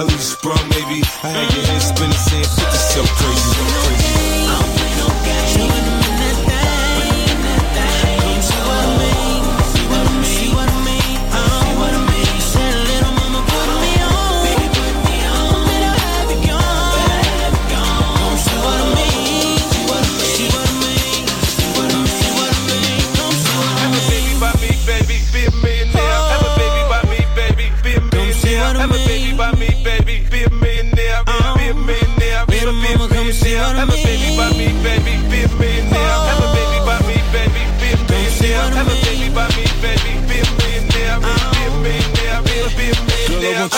Leave you sprung, maybe. I had your head spinning, saying, "This is so crazy."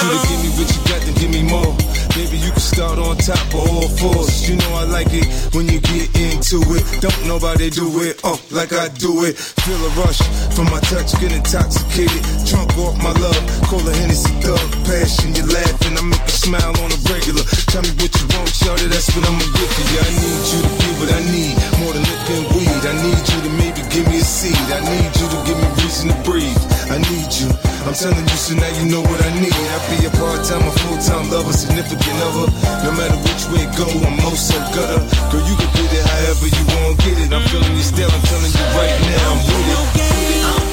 You to give me what you got, then give me more. Baby, you can start on top of all fours. You know I like it when you get into it. Don't nobody do it, oh, like I do it. Feel a rush from my touch, get intoxicated. Drunk off my love, call a Hennessy thug. Passion, you laughing, I make you smile on a regular. Tell me what you want, shorty, that's what I'ma give to you. I need you to give what I need, more than and weed. I need you to maybe give me a seed. I need you to give me reason to breathe. I need you. I'm telling you, so now you know what I need. I be a part-time, a full-time lover, significant other. No matter which way it go, I'm most so gutter. Girl, you can get it however you want, get it. I'm feeling your style, I'm telling you right now, I'm with it. With it.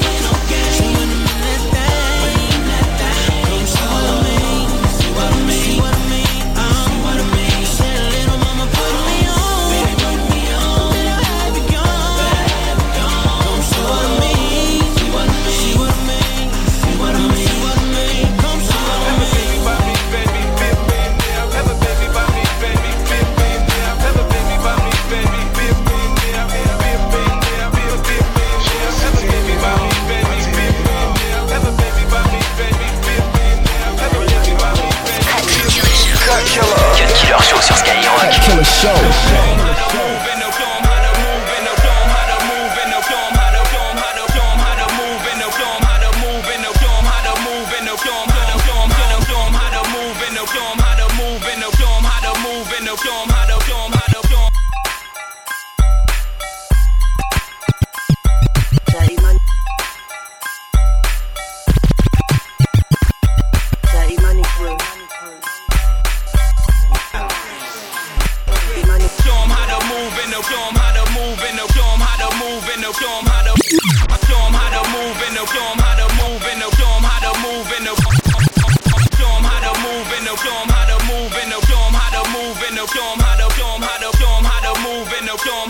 no dorm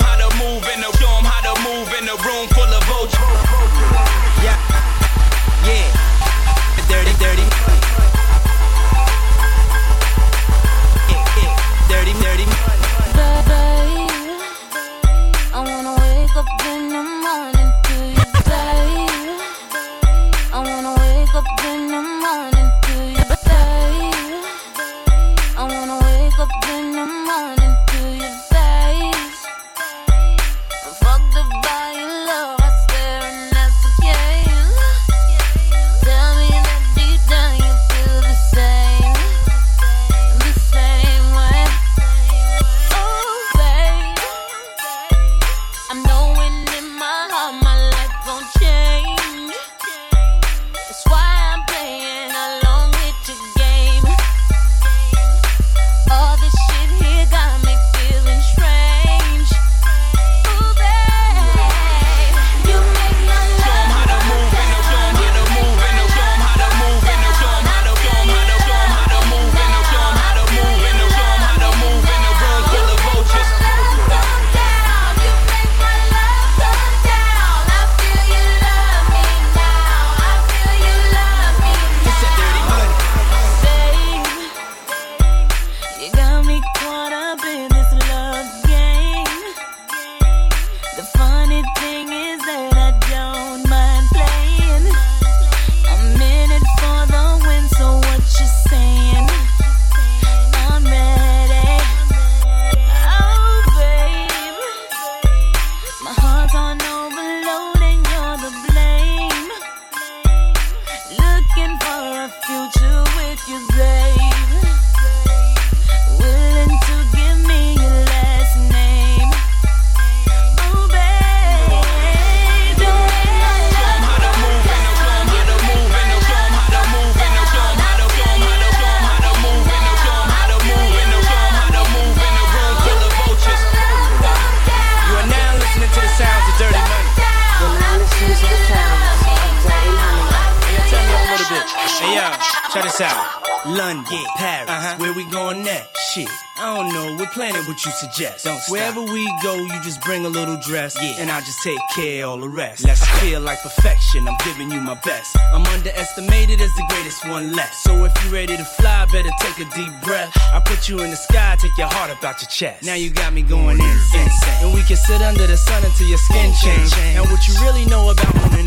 tell me a little bit. Hey, yo, check this out. London, Paris, Uh-huh. where we going next? Shit, I don't know. We're planning what you suggest. Don't stop. Wherever we go, you just bring a little dress, Yeah. and I just take care of all the rest. Let's I feel like perfection. I'm giving you my best. I'm underestimated as the greatest one left. So if you're ready to fly, better take a deep breath. I put you in the sky, take your heart about your chest. Now you got me going insane, and we can sit under the sun until your skin change. And what you really know about owning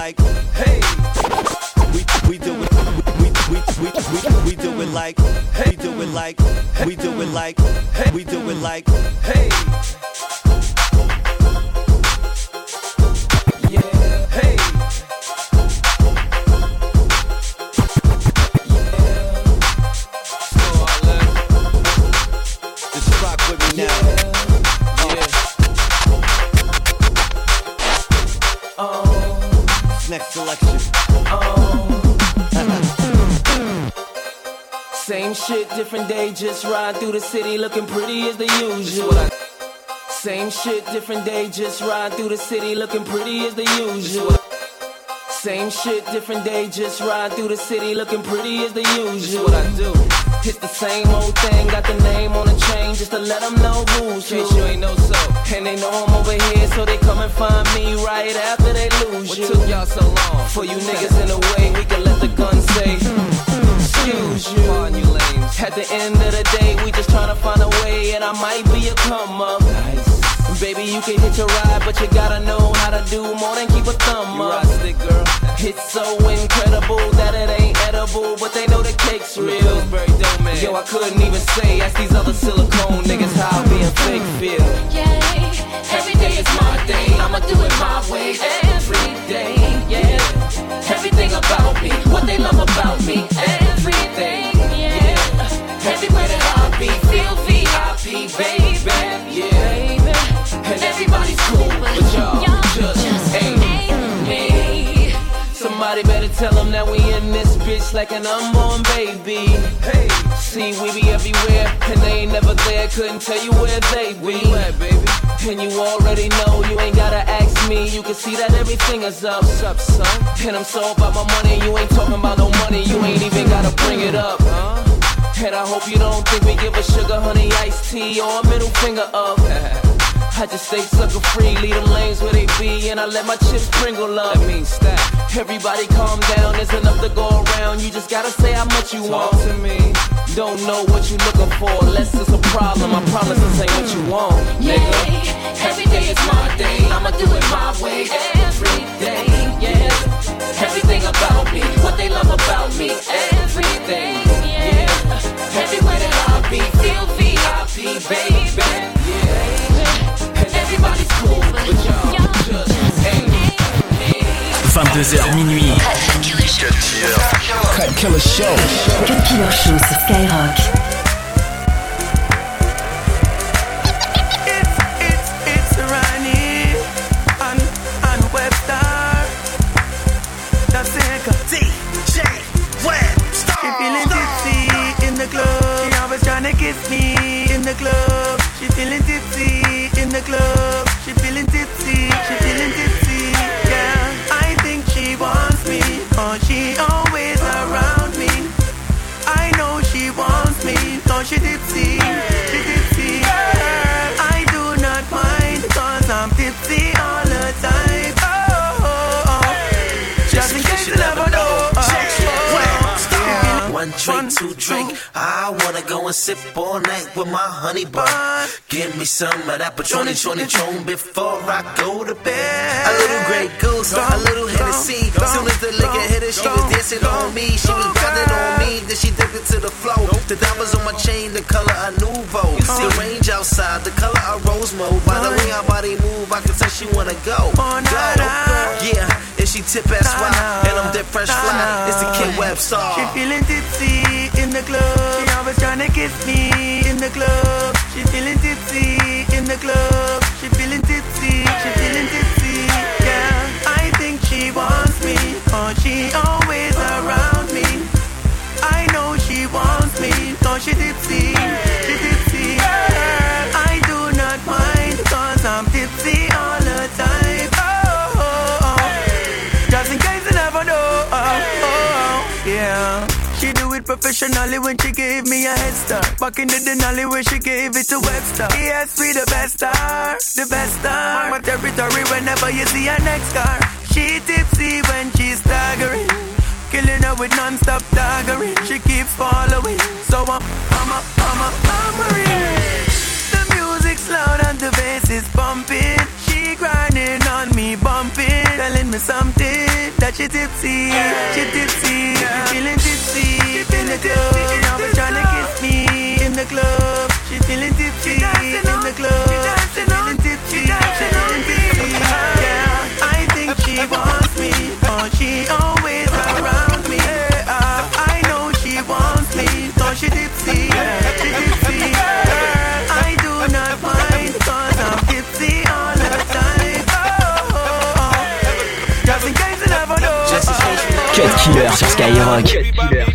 like hey. We do it. Like we do it like we do it like we do it like hey. Oh. Same shit, different day, just ride through the city looking pretty as the usual. Same shit, different day, just ride through the city looking pretty as the usual. Same shit, different day, just ride through the city looking pretty as the usual. what I do. It's the same old thing, got the name on the chain just to let them know who's who. you ain't so. And they know I'm over here, so they come and find me right after they lose what you. What took y'all so long? For you niggas in the way, we can let the gun say, mm, mm, excuse you. Pardon you lames. At the end of the day, we just tryna find a way, and I might be a come up. Nice. Baby, you can hit your ride, but you gotta know how to do more than keep a thumb You up. ride stick, girl. It's so incredible that it ain't edible, but they know the cake's real. Pillsbury Dome, Yo, I couldn't even say, ask these other silicone niggas how being fake feel. Yeah, Every day is my day. I'ma do it my way every day. Yeah. Everything about me, what they love about me, everything. Yeah. Everywhere that I be, feel VIP, baby. Yeah. And everybody's cool, but y'all just ain't me. Somebody better tell them that we in this bitch like an unborn baby. Hey see, we be everywhere, and they ain't never there. Couldn't tell you where they be. Where you at, baby? And you already know, you ain't gotta ask me. You can see that everything is up. What's up, son? And I'm so about my money, you ain't talking about no money. You ain't even gotta bring it up. Huh? And I hope you don't think we give a sugar honey iced tea or a middle finger up. I just stay sucker free, leave them lanes where they be, and I let my chips sprinkle up. That means stack. Everybody calm down, there's enough to go around. You just gotta say how much you Talk want to me. Don't know what you're looking for, unless it's a problem. I promise this ain't what you want, nigga. Every day is my day, I'ma do it my way. Every day, yeah. Everything about me, what they love about me, everything, yeah. Everywhere that I be, feel VIP, baby, 22h minuit. Cut Killer Show. Cut Killer Show sur Skyrock. To kiss me in the club. She feeling tipsy in the club. Wanna go and sip all night with my honey bun. Give me some of that Patroni, Troni, Tron before I go to bed. A little Grey Goose, a little Hennessy. Soon as the liquor hit her, she was dancing on me. She was grinding on me, then she dipped it to the flow. The diamonds on my chain, the color of Nouveau. The range outside, the color of Rose Mode. By the way her body move, I can tell she wanna go. Go. Yeah, and she tip as why, and I'm dead fresh fly. It's the Kid Webster. She feeling tipsy in the club. She always trying to kiss me in the club. She feeling tipsy in the club. Professionally when she gave me a head start. Back in the Denali where she gave it to Webster. Yes, we the best star, the best star. My territory whenever you see her next car. She tipsy when she's staggering. Killing her with non-stop daggering. She keeps following. So I'm, I'm a, I'm I'm a The music's loud and the bass is pumping. She grinding on me, bumping, telling me something that she tipsy, she tipsy, she feeling tipsy in the club. Now she trying to kiss me in the club. She feeling tipsy in the club. She feeling tipsy, she feeling tipsy. Yeah, I think she wants me, oh she always Killer sur Skyrock.